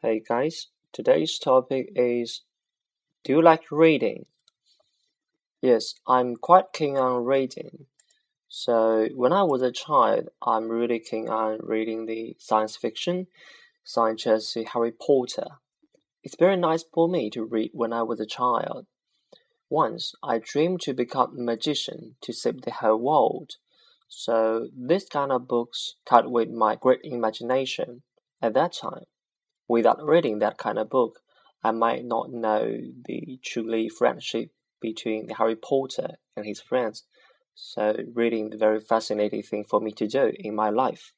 Hey guys, today's topic is Do you like reading? Yes, I'm quite keen on reading. So, when I was a child, I'm really keen on reading the science fiction, such as Harry Potter. It's very nice for me to read when I was a child. Once, I dreamed to become a magician to save the whole world. So, this kind of books cut with my great imagination at that time. Without reading that kind of book, I might not know the truly friendship between Harry Potter and his friends. So reading the very fascinating thing for me to do in my life.